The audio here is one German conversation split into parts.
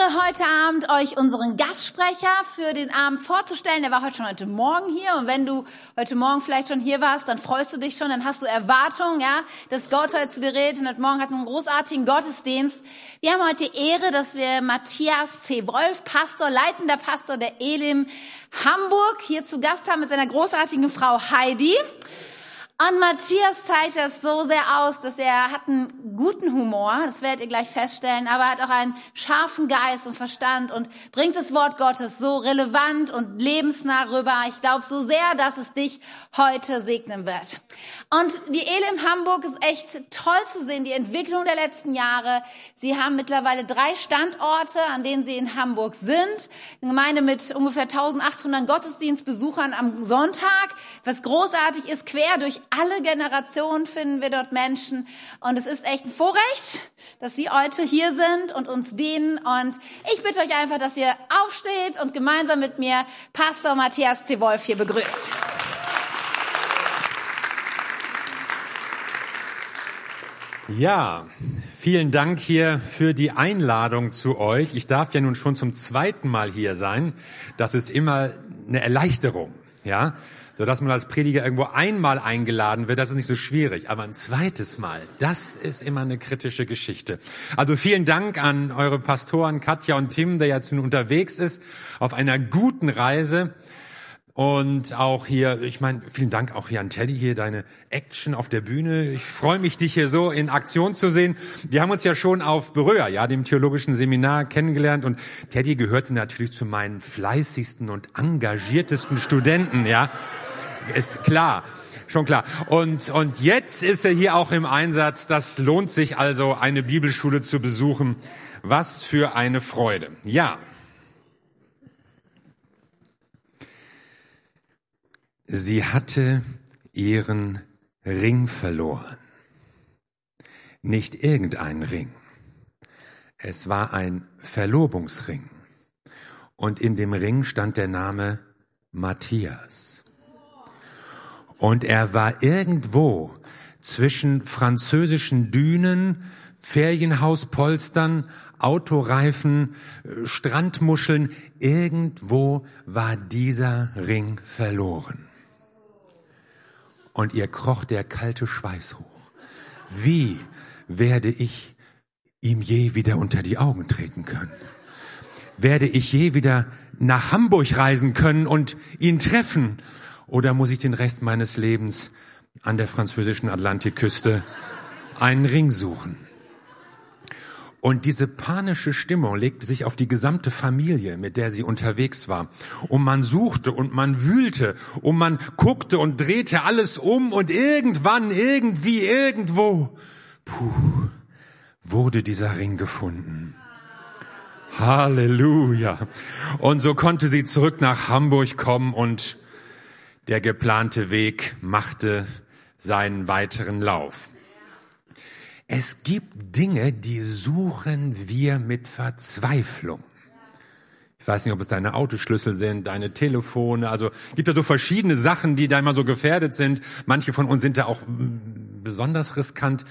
Ehre, heute Abend euch unseren Gastsprecher für den Abend vorzustellen. Der war heute schon heute Morgen hier und wenn du heute Morgen vielleicht schon hier warst, dann freust du dich schon, dann hast du Erwartung, ja, dass Gott heute zu dir redet. Und heute Morgen hatten wir einen großartigen Gottesdienst. Wir haben heute die Ehre, dass wir Matthias C. Wolf, Pastor, leitender Pastor der Elim Hamburg, hier zu Gast haben mit seiner großartigen Frau Heidi. Und Matthias zeigt das so sehr aus, dass er hat einen guten Humor, das werdet ihr gleich feststellen, aber er hat auch einen scharfen Geist und Verstand und bringt das Wort Gottes so relevant und lebensnah rüber. Ich glaube so sehr, dass es dich heute segnen wird. Und die Elim Hamburg ist echt toll zu sehen, die Entwicklung der letzten Jahre. Sie haben mittlerweile drei Standorte, an denen sie in Hamburg sind. Eine Gemeinde mit ungefähr 1800 Gottesdienstbesuchern am Sonntag, was großartig ist, quer durch alle Generationen finden wir dort Menschen. Und es ist echt ein Vorrecht, dass Sie heute hier sind und uns dienen. Und ich bitte euch einfach, dass ihr aufsteht und gemeinsam mit mir Pastor Matthias C. Wolf hier begrüßt. Ja, vielen Dank hier für die Einladung zu euch. Ich darf ja nun schon zum zweiten Mal hier sein. Das ist immer eine Erleichterung, ja. So dass man als Prediger irgendwo einmal eingeladen wird, das ist nicht so schwierig. Aber ein zweites Mal, das ist immer eine kritische Geschichte. Also vielen Dank an eure Pastoren Katja und Tim, der jetzt nun unterwegs ist, auf einer guten Reise. Und auch hier, ich meine, vielen Dank auch hier an Teddy, hier deine Action auf der Bühne. Ich freue mich, dich hier so in Aktion zu sehen. Wir haben uns ja schon auf Berührer, ja, dem theologischen Seminar kennengelernt und Teddy gehörte natürlich zu meinen fleißigsten und engagiertesten Studenten, ja. Ist klar. Schon klar. Und, und jetzt ist er hier auch im Einsatz. Das lohnt sich also, eine Bibelschule zu besuchen. Was für eine Freude. Ja. Sie hatte ihren Ring verloren. Nicht irgendein Ring. Es war ein Verlobungsring. Und in dem Ring stand der Name Matthias. Und er war irgendwo zwischen französischen Dünen, Ferienhauspolstern, Autoreifen, Strandmuscheln, irgendwo war dieser Ring verloren und ihr kroch der kalte Schweiß hoch. Wie werde ich ihm je wieder unter die Augen treten können? Werde ich je wieder nach Hamburg reisen können und ihn treffen? Oder muss ich den Rest meines Lebens an der französischen Atlantikküste einen Ring suchen? Und diese panische Stimmung legte sich auf die gesamte Familie, mit der sie unterwegs war. Und man suchte und man wühlte und man guckte und drehte alles um und irgendwann, irgendwie, irgendwo, puh, wurde dieser Ring gefunden. Halleluja. Und so konnte sie zurück nach Hamburg kommen und der geplante Weg machte seinen weiteren Lauf. Es gibt Dinge, die suchen wir mit Verzweiflung. Ich weiß nicht, ob es deine Autoschlüssel sind, deine Telefone. Also gibt ja so verschiedene Sachen, die da immer so gefährdet sind. Manche von uns sind da auch mm, besonders riskant.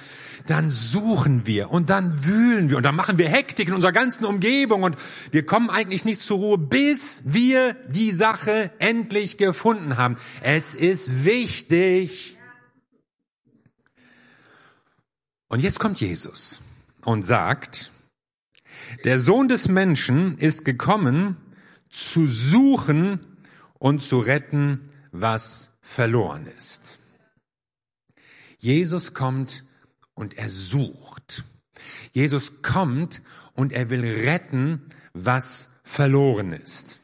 Dann suchen wir und dann wühlen wir und dann machen wir Hektik in unserer ganzen Umgebung und wir kommen eigentlich nicht zur Ruhe, bis wir die Sache endlich gefunden haben. Es ist wichtig, Und jetzt kommt Jesus und sagt, der Sohn des Menschen ist gekommen, zu suchen und zu retten, was verloren ist. Jesus kommt und er sucht. Jesus kommt und er will retten, was verloren ist.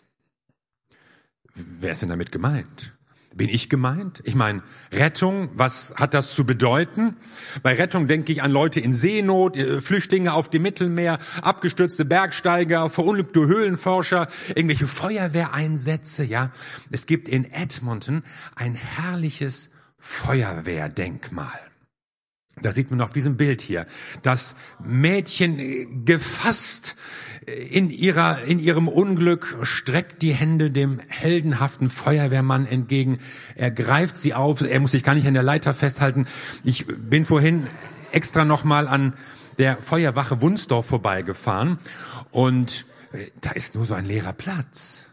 Wer ist denn damit gemeint? Bin ich gemeint? Ich meine, Rettung, was hat das zu bedeuten? Bei Rettung denke ich an Leute in Seenot, äh, Flüchtlinge auf dem Mittelmeer, abgestürzte Bergsteiger, verunglückte Höhlenforscher, irgendwelche Feuerwehreinsätze, ja. Es gibt in Edmonton ein herrliches Feuerwehrdenkmal. Da sieht man auf diesem Bild hier das Mädchen äh, gefasst in ihrer, in ihrem Unglück streckt die Hände dem heldenhaften Feuerwehrmann entgegen. Er greift sie auf. Er muss sich gar nicht an der Leiter festhalten. Ich bin vorhin extra nochmal an der Feuerwache Wunsdorf vorbeigefahren und äh, da ist nur so ein leerer Platz.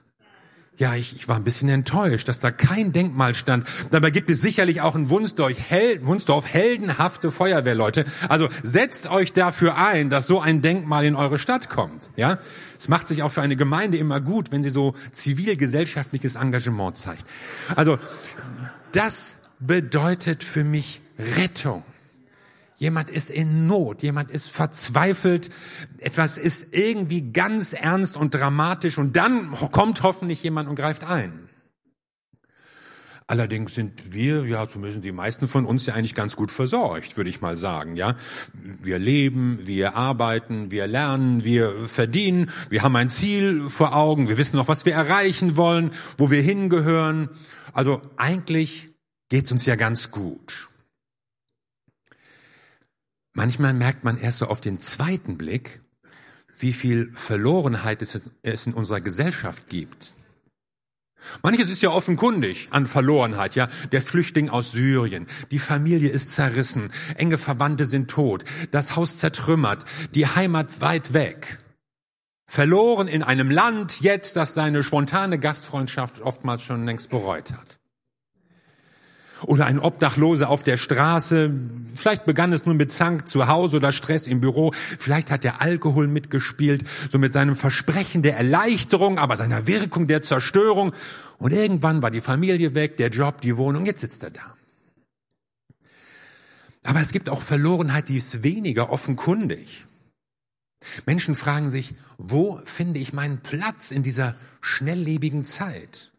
Ja, ich, ich war ein bisschen enttäuscht, dass da kein Denkmal stand. Dabei gibt es sicherlich auch in Wunsdorf, Hel Wunsdorf heldenhafte Feuerwehrleute. Also setzt euch dafür ein, dass so ein Denkmal in eure Stadt kommt. Ja, es macht sich auch für eine Gemeinde immer gut, wenn sie so zivilgesellschaftliches Engagement zeigt. Also das bedeutet für mich Rettung. Jemand ist in Not, jemand ist verzweifelt, etwas ist irgendwie ganz ernst und dramatisch und dann kommt hoffentlich jemand und greift ein. Allerdings sind wir, ja, zumindest die meisten von uns ja eigentlich ganz gut versorgt, würde ich mal sagen, ja. Wir leben, wir arbeiten, wir lernen, wir verdienen, wir haben ein Ziel vor Augen, wir wissen noch, was wir erreichen wollen, wo wir hingehören. Also eigentlich geht's uns ja ganz gut. Manchmal merkt man erst so auf den zweiten Blick, wie viel Verlorenheit es in unserer Gesellschaft gibt. Manches ist ja offenkundig an Verlorenheit, ja. Der Flüchtling aus Syrien, die Familie ist zerrissen, enge Verwandte sind tot, das Haus zertrümmert, die Heimat weit weg. Verloren in einem Land jetzt, das seine spontane Gastfreundschaft oftmals schon längst bereut hat. Oder ein Obdachloser auf der Straße. Vielleicht begann es nun mit Zank zu Hause oder Stress im Büro. Vielleicht hat der Alkohol mitgespielt, so mit seinem Versprechen der Erleichterung, aber seiner Wirkung der Zerstörung. Und irgendwann war die Familie weg, der Job, die Wohnung, jetzt sitzt er da. Aber es gibt auch Verlorenheit, die ist weniger offenkundig. Menschen fragen sich, wo finde ich meinen Platz in dieser schnelllebigen Zeit?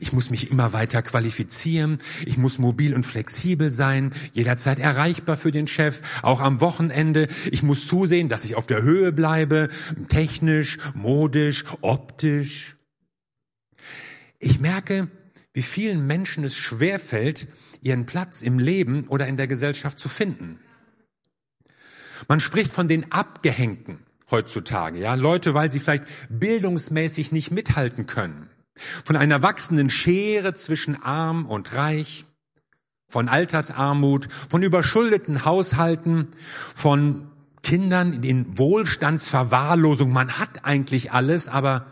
Ich muss mich immer weiter qualifizieren. Ich muss mobil und flexibel sein, jederzeit erreichbar für den Chef, auch am Wochenende. Ich muss zusehen, dass ich auf der Höhe bleibe, technisch, modisch, optisch. Ich merke, wie vielen Menschen es schwerfällt, ihren Platz im Leben oder in der Gesellschaft zu finden. Man spricht von den Abgehängten heutzutage, ja, Leute, weil sie vielleicht bildungsmäßig nicht mithalten können von einer wachsenden Schere zwischen arm und reich, von Altersarmut, von überschuldeten Haushalten, von Kindern in Wohlstandsverwahrlosung. Man hat eigentlich alles, aber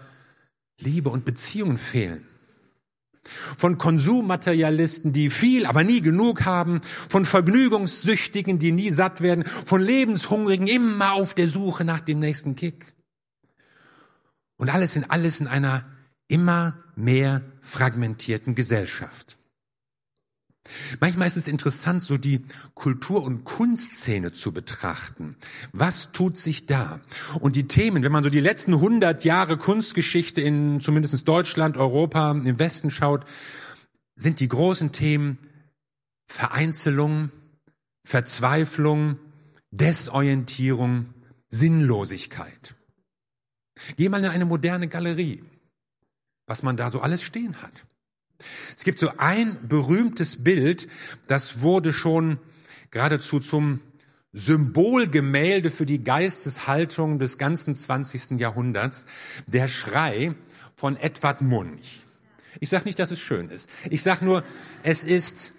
Liebe und Beziehungen fehlen. Von Konsummaterialisten, die viel, aber nie genug haben, von Vergnügungssüchtigen, die nie satt werden, von Lebenshungrigen, immer auf der Suche nach dem nächsten Kick. Und alles in alles in einer immer mehr fragmentierten Gesellschaft. Manchmal ist es interessant, so die Kultur- und Kunstszene zu betrachten. Was tut sich da? Und die Themen, wenn man so die letzten 100 Jahre Kunstgeschichte in zumindest Deutschland, Europa, im Westen schaut, sind die großen Themen Vereinzelung, Verzweiflung, Desorientierung, Sinnlosigkeit. Geh mal in eine moderne Galerie was man da so alles stehen hat. Es gibt so ein berühmtes Bild, das wurde schon geradezu zum Symbolgemälde für die Geisteshaltung des ganzen 20. Jahrhunderts, der Schrei von Edward Munch. Ich sage nicht, dass es schön ist. Ich sage nur, es ist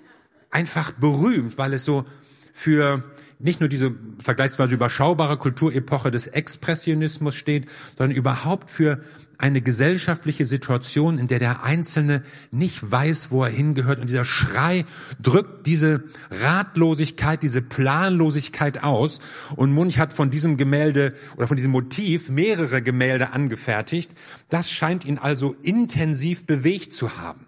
einfach berühmt, weil es so für nicht nur diese vergleichsweise überschaubare Kulturepoche des Expressionismus steht, sondern überhaupt für eine gesellschaftliche Situation, in der der Einzelne nicht weiß, wo er hingehört. Und dieser Schrei drückt diese Ratlosigkeit, diese Planlosigkeit aus. Und Munch hat von diesem Gemälde oder von diesem Motiv mehrere Gemälde angefertigt. Das scheint ihn also intensiv bewegt zu haben.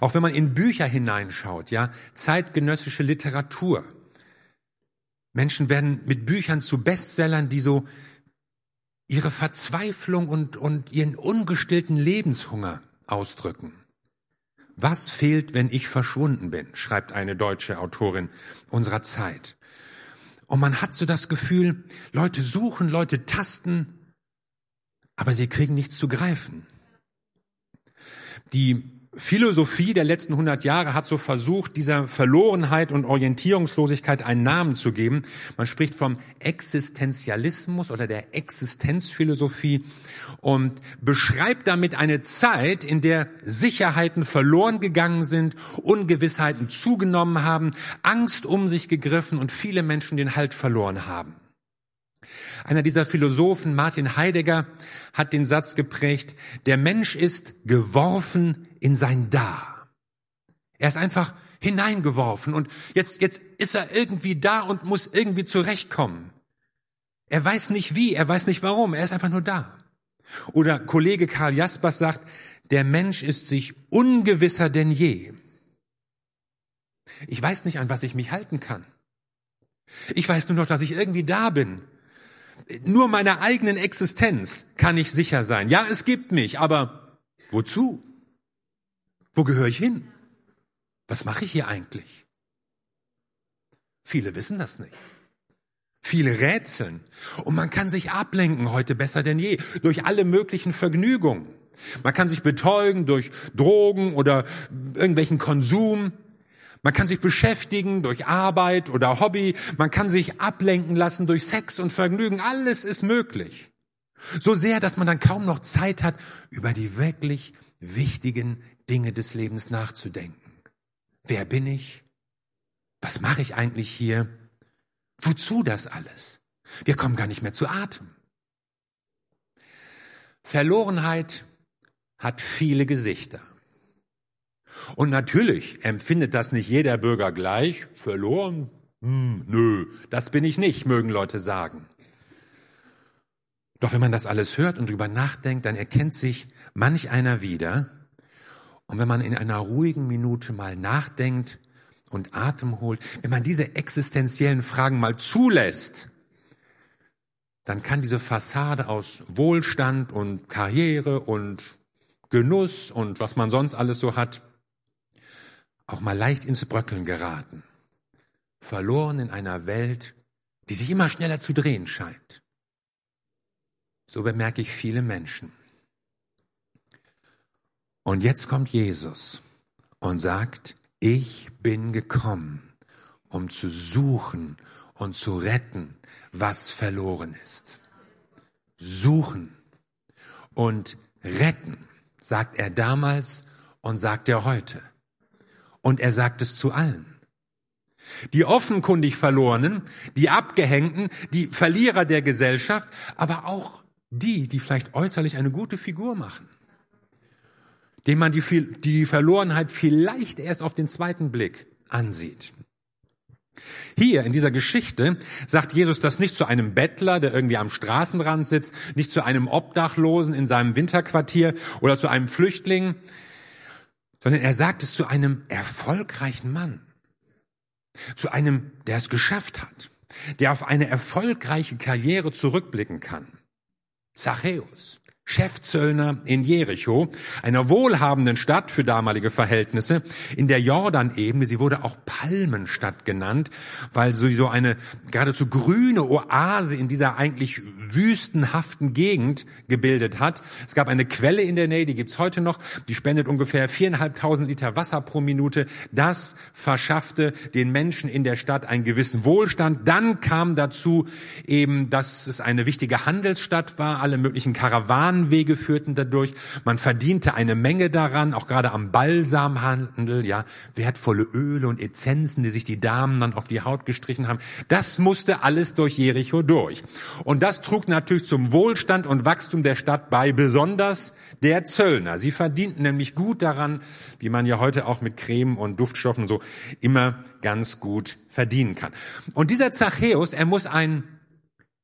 Auch wenn man in Bücher hineinschaut, ja, zeitgenössische Literatur. Menschen werden mit Büchern zu Bestsellern, die so ihre Verzweiflung und, und ihren ungestillten Lebenshunger ausdrücken. Was fehlt, wenn ich verschwunden bin, schreibt eine deutsche Autorin unserer Zeit. Und man hat so das Gefühl, Leute suchen, Leute tasten, aber sie kriegen nichts zu greifen. Die Philosophie der letzten 100 Jahre hat so versucht, dieser Verlorenheit und Orientierungslosigkeit einen Namen zu geben. Man spricht vom Existenzialismus oder der Existenzphilosophie und beschreibt damit eine Zeit, in der Sicherheiten verloren gegangen sind, Ungewissheiten zugenommen haben, Angst um sich gegriffen und viele Menschen den Halt verloren haben. Einer dieser Philosophen, Martin Heidegger, hat den Satz geprägt, der Mensch ist geworfen in sein Da. Er ist einfach hineingeworfen und jetzt, jetzt ist er irgendwie da und muss irgendwie zurechtkommen. Er weiß nicht wie, er weiß nicht warum, er ist einfach nur da. Oder Kollege Karl Jaspers sagt, der Mensch ist sich ungewisser denn je. Ich weiß nicht, an was ich mich halten kann. Ich weiß nur noch, dass ich irgendwie da bin. Nur meiner eigenen Existenz kann ich sicher sein. Ja, es gibt mich, aber wozu? Wo gehöre ich hin? Was mache ich hier eigentlich? Viele wissen das nicht. Viele rätseln. Und man kann sich ablenken heute besser denn je durch alle möglichen Vergnügungen. Man kann sich betäuben durch Drogen oder irgendwelchen Konsum. Man kann sich beschäftigen durch Arbeit oder Hobby. Man kann sich ablenken lassen durch Sex und Vergnügen. Alles ist möglich. So sehr, dass man dann kaum noch Zeit hat, über die wirklich wichtigen Dinge des Lebens nachzudenken. Wer bin ich? Was mache ich eigentlich hier? Wozu das alles? Wir kommen gar nicht mehr zu Atem. Verlorenheit hat viele Gesichter. Und natürlich empfindet das nicht jeder Bürger gleich. Verloren? Hm, nö, das bin ich nicht, mögen Leute sagen. Doch wenn man das alles hört und drüber nachdenkt, dann erkennt sich manch einer wieder. Und wenn man in einer ruhigen Minute mal nachdenkt und Atem holt, wenn man diese existenziellen Fragen mal zulässt, dann kann diese Fassade aus Wohlstand und Karriere und Genuss und was man sonst alles so hat, auch mal leicht ins Bröckeln geraten. Verloren in einer Welt, die sich immer schneller zu drehen scheint. So bemerke ich viele Menschen. Und jetzt kommt Jesus und sagt, ich bin gekommen, um zu suchen und zu retten, was verloren ist. Suchen und retten, sagt er damals und sagt er heute. Und er sagt es zu allen. Die offenkundig Verlorenen, die Abgehängten, die Verlierer der Gesellschaft, aber auch die, die vielleicht äußerlich eine gute Figur machen dem man die, die Verlorenheit vielleicht erst auf den zweiten Blick ansieht. Hier in dieser Geschichte sagt Jesus das nicht zu einem Bettler, der irgendwie am Straßenrand sitzt, nicht zu einem Obdachlosen in seinem Winterquartier oder zu einem Flüchtling, sondern er sagt es zu einem erfolgreichen Mann, zu einem, der es geschafft hat, der auf eine erfolgreiche Karriere zurückblicken kann. Zachäus. Chefzöllner in Jericho, einer wohlhabenden Stadt für damalige Verhältnisse, in der Jordanebene. Sie wurde auch Palmenstadt genannt, weil sie so eine geradezu grüne Oase in dieser eigentlich wüstenhaften Gegend gebildet hat. Es gab eine Quelle in der Nähe, die gibt's heute noch, die spendet ungefähr viereinhalbtausend Liter Wasser pro Minute. Das verschaffte den Menschen in der Stadt einen gewissen Wohlstand. Dann kam dazu eben, dass es eine wichtige Handelsstadt war, alle möglichen Karawanen Bahnwege führten dadurch. Man verdiente eine Menge daran, auch gerade am Balsamhandel, ja, wertvolle Öle und Essenzen, die sich die Damen dann auf die Haut gestrichen haben. Das musste alles durch Jericho durch. Und das trug natürlich zum Wohlstand und Wachstum der Stadt bei, besonders der Zöllner. Sie verdienten nämlich gut daran, wie man ja heute auch mit Creme und Duftstoffen so immer ganz gut verdienen kann. Und dieser Zachäus, er muss ein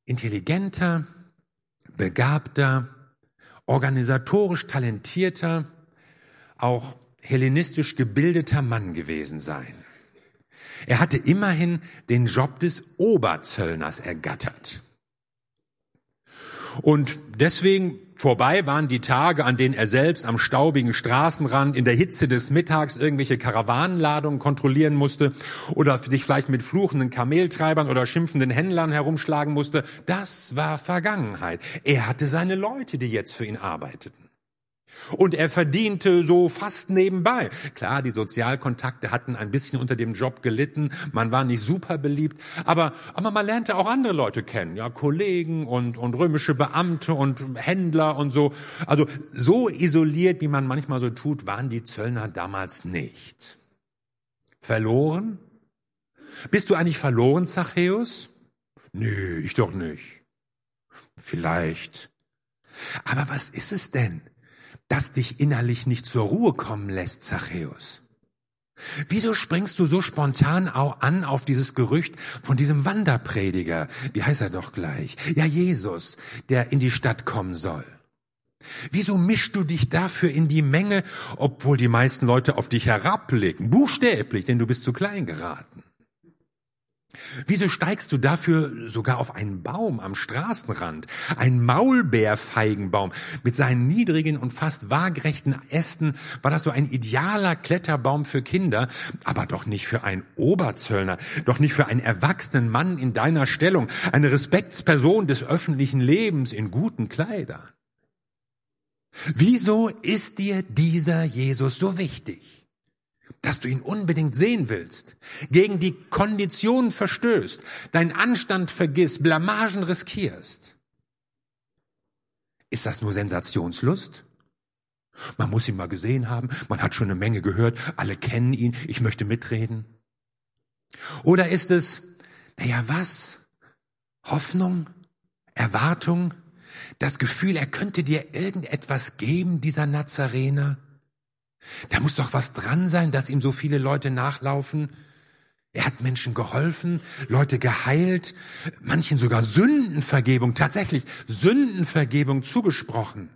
intelligenter, begabter, organisatorisch talentierter, auch hellenistisch gebildeter Mann gewesen sein. Er hatte immerhin den Job des Oberzöllners ergattert. Und deswegen Vorbei waren die Tage, an denen er selbst am staubigen Straßenrand in der Hitze des Mittags irgendwelche Karawanenladungen kontrollieren musste oder sich vielleicht mit fluchenden Kameltreibern oder schimpfenden Händlern herumschlagen musste. Das war Vergangenheit. Er hatte seine Leute, die jetzt für ihn arbeiteten. Und er verdiente so fast nebenbei. Klar, die Sozialkontakte hatten ein bisschen unter dem Job gelitten. Man war nicht super beliebt. Aber, aber man lernte auch andere Leute kennen. Ja, Kollegen und, und römische Beamte und Händler und so. Also so isoliert, wie man manchmal so tut, waren die Zöllner damals nicht. Verloren? Bist du eigentlich verloren, Zachäus? Nö, ich doch nicht. Vielleicht. Aber was ist es denn, das dich innerlich nicht zur Ruhe kommen lässt, Zachäus? Wieso springst du so spontan auch an auf dieses Gerücht von diesem Wanderprediger? Wie heißt er doch gleich? Ja, Jesus, der in die Stadt kommen soll. Wieso mischst du dich dafür in die Menge, obwohl die meisten Leute auf dich herabblicken? Buchstäblich, denn du bist zu klein geraten. Wieso steigst du dafür sogar auf einen Baum am Straßenrand? Ein Maulbeerfeigenbaum mit seinen niedrigen und fast waagrechten Ästen war das so ein idealer Kletterbaum für Kinder, aber doch nicht für einen Oberzöllner, doch nicht für einen erwachsenen Mann in deiner Stellung, eine Respektsperson des öffentlichen Lebens in guten Kleidern. Wieso ist dir dieser Jesus so wichtig, dass du ihn unbedingt sehen willst, gegen die Konditionen verstößt, deinen Anstand vergisst, Blamagen riskierst? Ist das nur Sensationslust? Man muss ihn mal gesehen haben, man hat schon eine Menge gehört, alle kennen ihn, ich möchte mitreden. Oder ist es, naja, was? Hoffnung? Erwartung? das Gefühl, er könnte dir irgendetwas geben, dieser Nazarener? Da muss doch was dran sein, dass ihm so viele Leute nachlaufen. Er hat Menschen geholfen, Leute geheilt, manchen sogar Sündenvergebung, tatsächlich Sündenvergebung zugesprochen.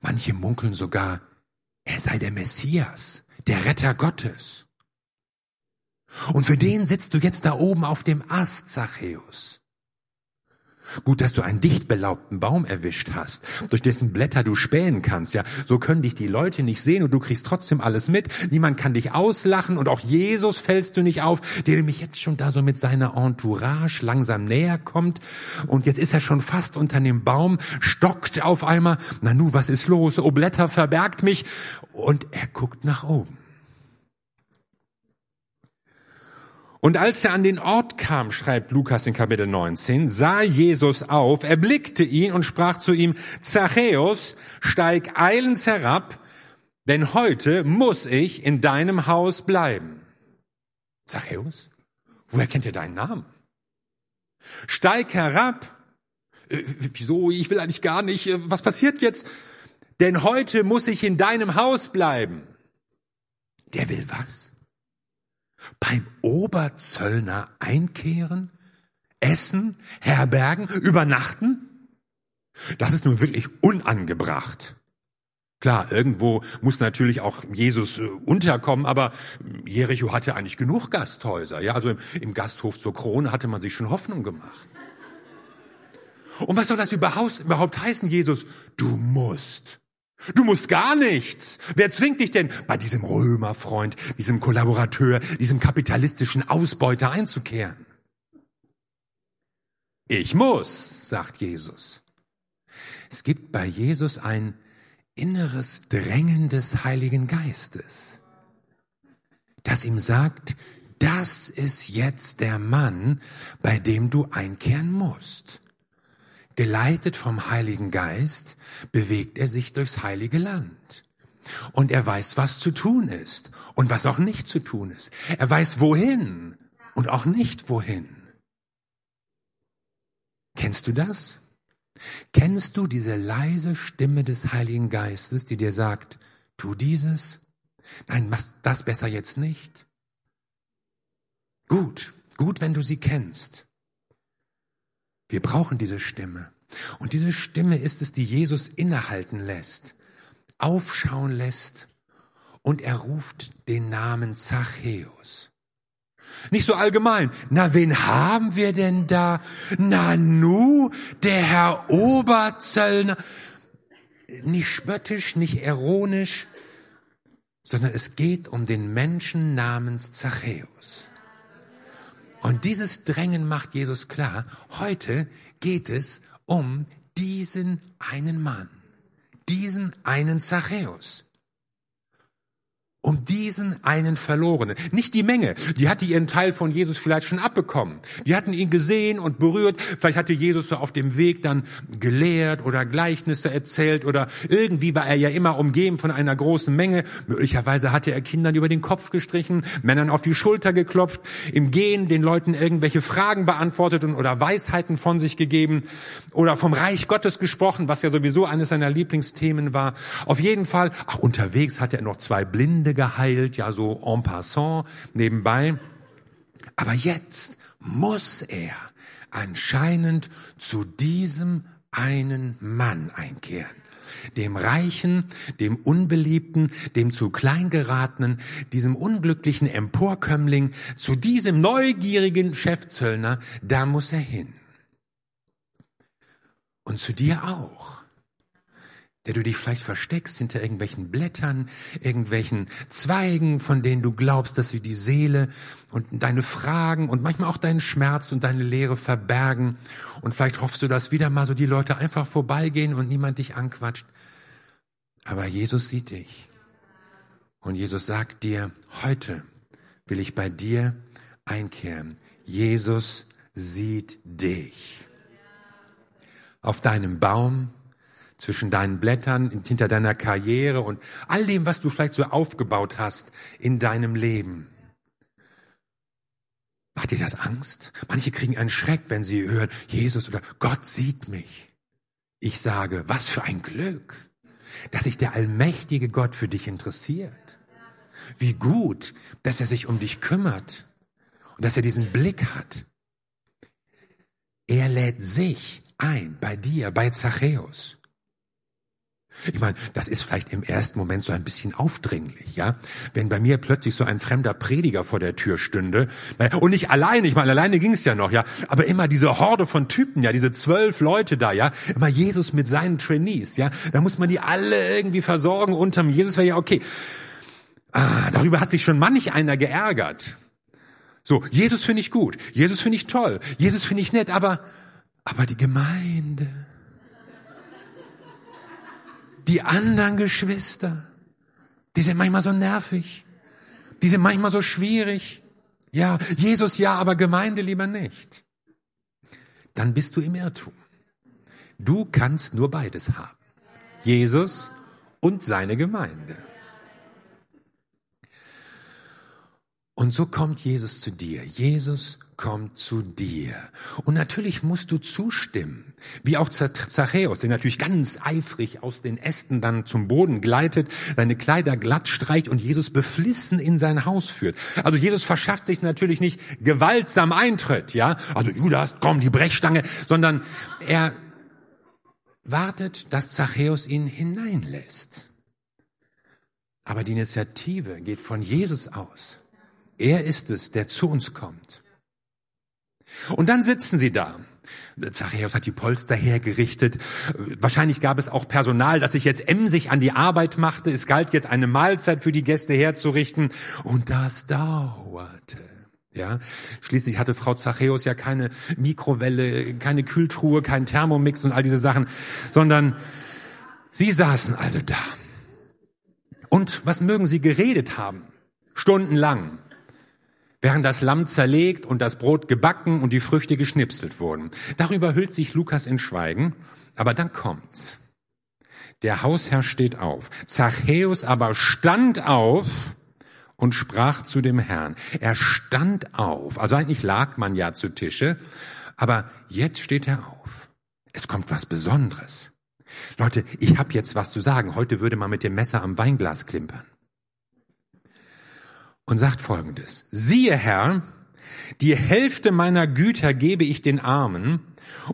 Manche munkeln sogar, er sei der Messias, der Retter Gottes. Und für den sitzt du jetzt da oben auf dem Ast, Zachäus. Gut, dass du einen dicht belaubten Baum erwischt hast, durch dessen Blätter du spähen kannst, ja. So können dich die Leute nicht sehen und du kriegst trotzdem alles mit. Niemand kann dich auslachen und auch Jesus fällst du nicht auf, der nämlich jetzt schon da so mit seiner Entourage langsam näher kommt und jetzt ist er schon fast unter dem Baum, stockt auf einmal. Na nu, was ist los? Oh, Blätter verbergt mich und er guckt nach oben. Und als er an den Ort kam, schreibt Lukas in Kapitel 19, sah Jesus auf, erblickte ihn und sprach zu ihm, Zachäus, steig eilends herab, denn heute muss ich in deinem Haus bleiben. Zachäus, woher kennt ihr deinen Namen? Steig herab. Äh, wieso? Ich will eigentlich gar nicht. Äh, was passiert jetzt? Denn heute muss ich in deinem Haus bleiben. Der will was? Beim Oberzöllner einkehren, essen, herbergen, übernachten? Das ist nun wirklich unangebracht. Klar, irgendwo muss natürlich auch Jesus äh, unterkommen, aber Jericho hatte eigentlich genug Gasthäuser. Ja, also im, im Gasthof zur Krone hatte man sich schon Hoffnung gemacht. Und was soll das überhaupt heißen, Jesus? Du musst. Du musst gar nichts. Wer zwingt dich denn, bei diesem Römerfreund, diesem Kollaborateur, diesem kapitalistischen Ausbeuter einzukehren? Ich muss, sagt Jesus. Es gibt bei Jesus ein inneres Drängen des Heiligen Geistes, das ihm sagt, das ist jetzt der Mann, bei dem du einkehren musst. Geleitet vom Heiligen Geist bewegt er sich durchs heilige Land. Und er weiß, was zu tun ist und was auch nicht zu tun ist. Er weiß, wohin und auch nicht wohin. Kennst du das? Kennst du diese leise Stimme des Heiligen Geistes, die dir sagt, tu dieses? Nein, mach das besser jetzt nicht. Gut, gut, wenn du sie kennst. Wir brauchen diese Stimme. Und diese Stimme ist es, die Jesus innehalten lässt, aufschauen lässt und er ruft den Namen Zachäus. Nicht so allgemein. Na, wen haben wir denn da? Na nu, der Herr Oberzöllner. Nicht spöttisch, nicht ironisch, sondern es geht um den Menschen namens Zachäus. Und dieses Drängen macht Jesus klar, heute geht es um diesen einen Mann, diesen einen Zachäus. Um diesen einen Verlorenen. Nicht die Menge, die hatte ihren Teil von Jesus vielleicht schon abbekommen. Die hatten ihn gesehen und berührt. Vielleicht hatte Jesus so auf dem Weg dann gelehrt oder Gleichnisse erzählt oder irgendwie war er ja immer umgeben von einer großen Menge. Möglicherweise hatte er Kindern über den Kopf gestrichen, Männern auf die Schulter geklopft, im Gehen den Leuten irgendwelche Fragen beantwortet und oder Weisheiten von sich gegeben oder vom Reich Gottes gesprochen, was ja sowieso eines seiner Lieblingsthemen war. Auf jeden Fall, ach, unterwegs hatte er noch zwei Blinde geheilt, ja so en passant nebenbei. Aber jetzt muss er anscheinend zu diesem einen Mann einkehren. Dem Reichen, dem Unbeliebten, dem zu klein geratenen, diesem unglücklichen Emporkömmling, zu diesem neugierigen Chefzöllner, da muss er hin. Und zu dir auch der du dich vielleicht versteckst hinter irgendwelchen Blättern, irgendwelchen Zweigen, von denen du glaubst, dass sie die Seele und deine Fragen und manchmal auch deinen Schmerz und deine Leere verbergen. Und vielleicht hoffst du, dass wieder mal so die Leute einfach vorbeigehen und niemand dich anquatscht. Aber Jesus sieht dich. Und Jesus sagt dir, heute will ich bei dir einkehren. Jesus sieht dich. Auf deinem Baum, zwischen deinen Blättern, hinter deiner Karriere und all dem, was du vielleicht so aufgebaut hast in deinem Leben. Macht dir das Angst? Manche kriegen einen Schreck, wenn sie hören, Jesus oder Gott sieht mich. Ich sage, was für ein Glück, dass sich der allmächtige Gott für dich interessiert. Wie gut, dass er sich um dich kümmert und dass er diesen Blick hat. Er lädt sich ein bei dir, bei Zachäus. Ich meine, das ist vielleicht im ersten Moment so ein bisschen aufdringlich, ja. Wenn bei mir plötzlich so ein fremder Prediger vor der Tür stünde, und nicht alleine, ich meine, alleine ging es ja noch, ja, aber immer diese Horde von Typen, ja, diese zwölf Leute da, ja, immer Jesus mit seinen Trainees, ja, da muss man die alle irgendwie versorgen unterm Jesus wäre ja okay. Ah, darüber hat sich schon manch einer geärgert. So, Jesus finde ich gut, Jesus finde ich toll, Jesus finde ich nett, aber, aber die Gemeinde, die anderen Geschwister, die sind manchmal so nervig. Die sind manchmal so schwierig. Ja, Jesus ja, aber Gemeinde lieber nicht. Dann bist du im Irrtum. Du kannst nur beides haben. Jesus und seine Gemeinde. Und so kommt Jesus zu dir. Jesus kommt zu dir. Und natürlich musst du zustimmen, wie auch Zachäus, der natürlich ganz eifrig aus den Ästen dann zum Boden gleitet, seine Kleider glatt streicht und Jesus beflissen in sein Haus führt. Also Jesus verschafft sich natürlich nicht gewaltsam Eintritt, ja, also Judas, komm, die Brechstange, sondern er wartet, dass Zachäus ihn hineinlässt. Aber die Initiative geht von Jesus aus. Er ist es, der zu uns kommt. Und dann sitzen sie da. Zachäus hat die Polster hergerichtet. Wahrscheinlich gab es auch Personal, das sich jetzt emsig an die Arbeit machte. Es galt jetzt eine Mahlzeit für die Gäste herzurichten. Und das dauerte. Ja, schließlich hatte Frau Zachäus ja keine Mikrowelle, keine Kühltruhe, keinen Thermomix und all diese Sachen, sondern sie saßen also da. Und was mögen sie geredet haben? Stundenlang während das Lamm zerlegt und das Brot gebacken und die Früchte geschnipselt wurden. Darüber hüllt sich Lukas in Schweigen, aber dann kommt's. Der Hausherr steht auf. Zachäus aber stand auf und sprach zu dem Herrn. Er stand auf. Also eigentlich lag man ja zu Tische, aber jetzt steht er auf. Es kommt was Besonderes. Leute, ich habe jetzt was zu sagen. Heute würde man mit dem Messer am Weinglas klimpern und sagt Folgendes. Siehe Herr, die Hälfte meiner Güter gebe ich den Armen,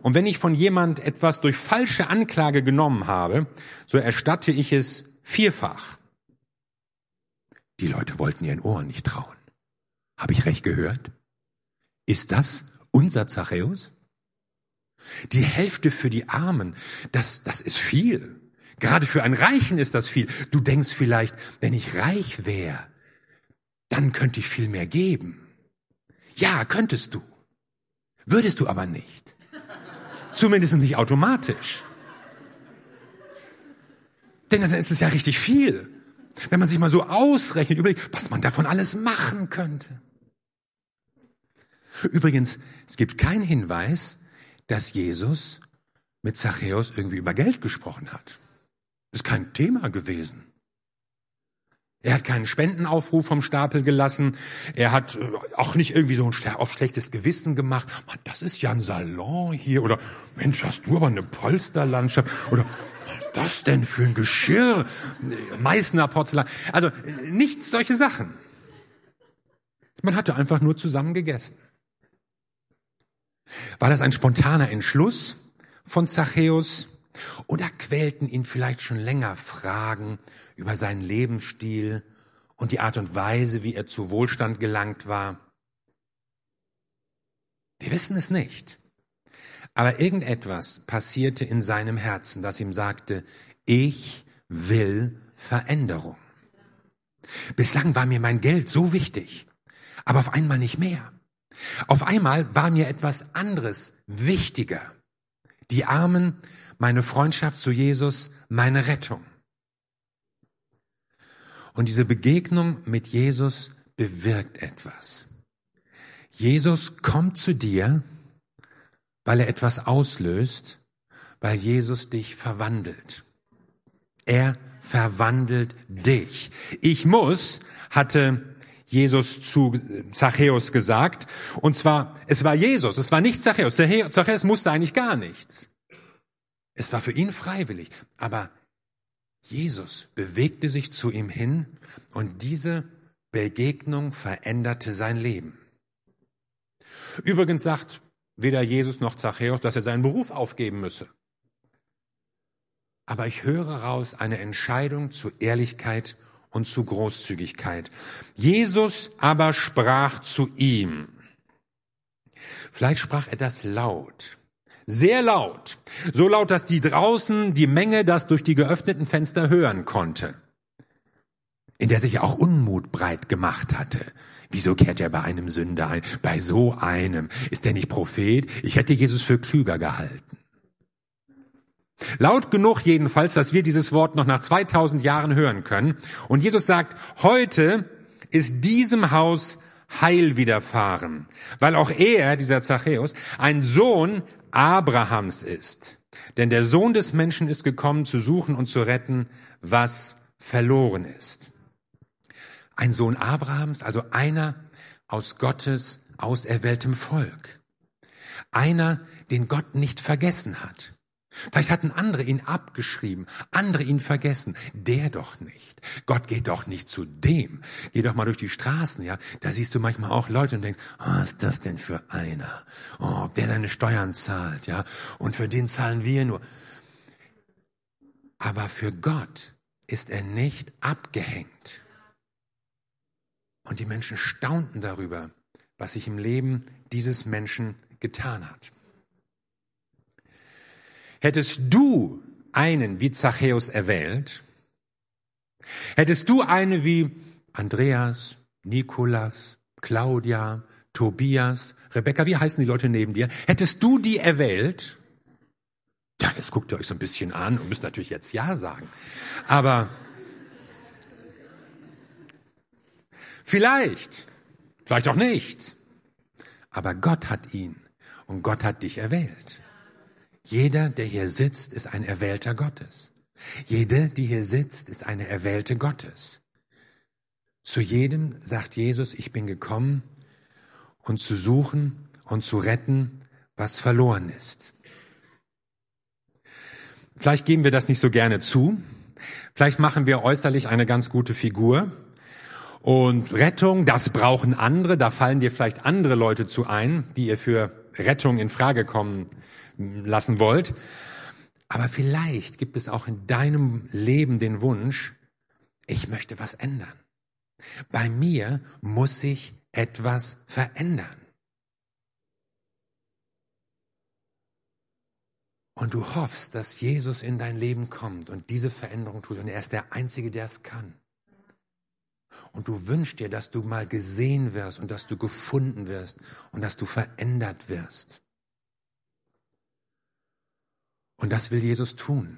und wenn ich von jemand etwas durch falsche Anklage genommen habe, so erstatte ich es vierfach. Die Leute wollten ihren Ohren nicht trauen. Habe ich recht gehört? Ist das unser Zachäus? Die Hälfte für die Armen, das, das ist viel. Gerade für einen Reichen ist das viel. Du denkst vielleicht, wenn ich reich wäre, dann könnte ich viel mehr geben. Ja, könntest du. Würdest du aber nicht. Zumindest nicht automatisch. Denn dann ist es ja richtig viel. Wenn man sich mal so ausrechnet, überlegt, was man davon alles machen könnte. Übrigens, es gibt keinen Hinweis, dass Jesus mit Zachäus irgendwie über Geld gesprochen hat. Ist kein Thema gewesen. Er hat keinen Spendenaufruf vom Stapel gelassen. Er hat äh, auch nicht irgendwie so ein auf schlechtes Gewissen gemacht. Mann, das ist ja ein Salon hier. Oder Mensch, hast du aber eine Polsterlandschaft. Oder was das denn für ein Geschirr? Meißner Porzellan. Also nichts solche Sachen. Man hatte einfach nur zusammen gegessen. War das ein spontaner Entschluss von Zachäus? Oder quälten ihn vielleicht schon länger Fragen über seinen Lebensstil und die Art und Weise, wie er zu Wohlstand gelangt war? Wir wissen es nicht. Aber irgendetwas passierte in seinem Herzen, das ihm sagte, ich will Veränderung. Bislang war mir mein Geld so wichtig, aber auf einmal nicht mehr. Auf einmal war mir etwas anderes wichtiger. Die Armen, meine Freundschaft zu Jesus, meine Rettung. Und diese Begegnung mit Jesus bewirkt etwas. Jesus kommt zu dir, weil er etwas auslöst, weil Jesus dich verwandelt. Er verwandelt dich. Ich muss, hatte Jesus zu Zachäus gesagt. Und zwar, es war Jesus, es war nicht Zachäus. Zachäus musste eigentlich gar nichts. Es war für ihn freiwillig. Aber Jesus bewegte sich zu ihm hin und diese Begegnung veränderte sein Leben. Übrigens sagt weder Jesus noch Zachäus, dass er seinen Beruf aufgeben müsse. Aber ich höre raus eine Entscheidung zu Ehrlichkeit und zu Großzügigkeit. Jesus aber sprach zu ihm. Vielleicht sprach er das laut. Sehr laut. So laut, dass die draußen, die Menge das durch die geöffneten Fenster hören konnte. In der sich auch Unmut breit gemacht hatte. Wieso kehrt er bei einem Sünder ein? Bei so einem. Ist er nicht Prophet? Ich hätte Jesus für klüger gehalten. Laut genug jedenfalls, dass wir dieses Wort noch nach 2000 Jahren hören können. Und Jesus sagt, heute ist diesem Haus Heil widerfahren, weil auch er, dieser Zachäus, ein Sohn Abrahams ist. Denn der Sohn des Menschen ist gekommen, zu suchen und zu retten, was verloren ist. Ein Sohn Abrahams, also einer aus Gottes auserwähltem Volk. Einer, den Gott nicht vergessen hat. Vielleicht hatten andere ihn abgeschrieben, andere ihn vergessen. Der doch nicht. Gott geht doch nicht zu dem. Geh doch mal durch die Straßen, ja. Da siehst du manchmal auch Leute und denkst, oh, was ist das denn für einer? Oh, der seine Steuern zahlt, ja. Und für den zahlen wir nur. Aber für Gott ist er nicht abgehängt. Und die Menschen staunten darüber, was sich im Leben dieses Menschen getan hat. Hättest du einen wie Zachäus erwählt, hättest du eine wie Andreas, Nikolas, Claudia, Tobias, Rebecca, wie heißen die Leute neben dir? Hättest du die erwählt? Ja, jetzt guckt ihr euch so ein bisschen an und müsst natürlich jetzt Ja sagen. Aber vielleicht, vielleicht auch nicht. Aber Gott hat ihn und Gott hat dich erwählt. Jeder, der hier sitzt, ist ein Erwählter Gottes. Jede, die hier sitzt, ist eine Erwählte Gottes. Zu jedem sagt Jesus, ich bin gekommen, um zu suchen und zu retten, was verloren ist. Vielleicht geben wir das nicht so gerne zu. Vielleicht machen wir äußerlich eine ganz gute Figur. Und Rettung, das brauchen andere. Da fallen dir vielleicht andere Leute zu ein, die ihr für Rettung in Frage kommen lassen wollt. Aber vielleicht gibt es auch in deinem Leben den Wunsch, ich möchte was ändern. Bei mir muss sich etwas verändern. Und du hoffst, dass Jesus in dein Leben kommt und diese Veränderung tut. Und er ist der Einzige, der es kann. Und du wünschst dir, dass du mal gesehen wirst und dass du gefunden wirst und dass du verändert wirst. Und das will Jesus tun.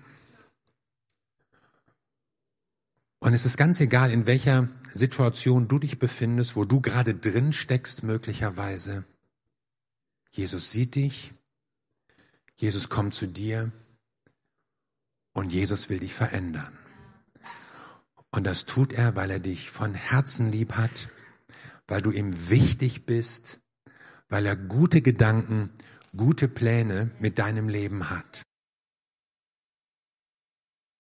Und es ist ganz egal, in welcher Situation du dich befindest, wo du gerade drin steckst möglicherweise. Jesus sieht dich, Jesus kommt zu dir und Jesus will dich verändern. Und das tut er, weil er dich von Herzen lieb hat, weil du ihm wichtig bist, weil er gute Gedanken, gute Pläne mit deinem Leben hat.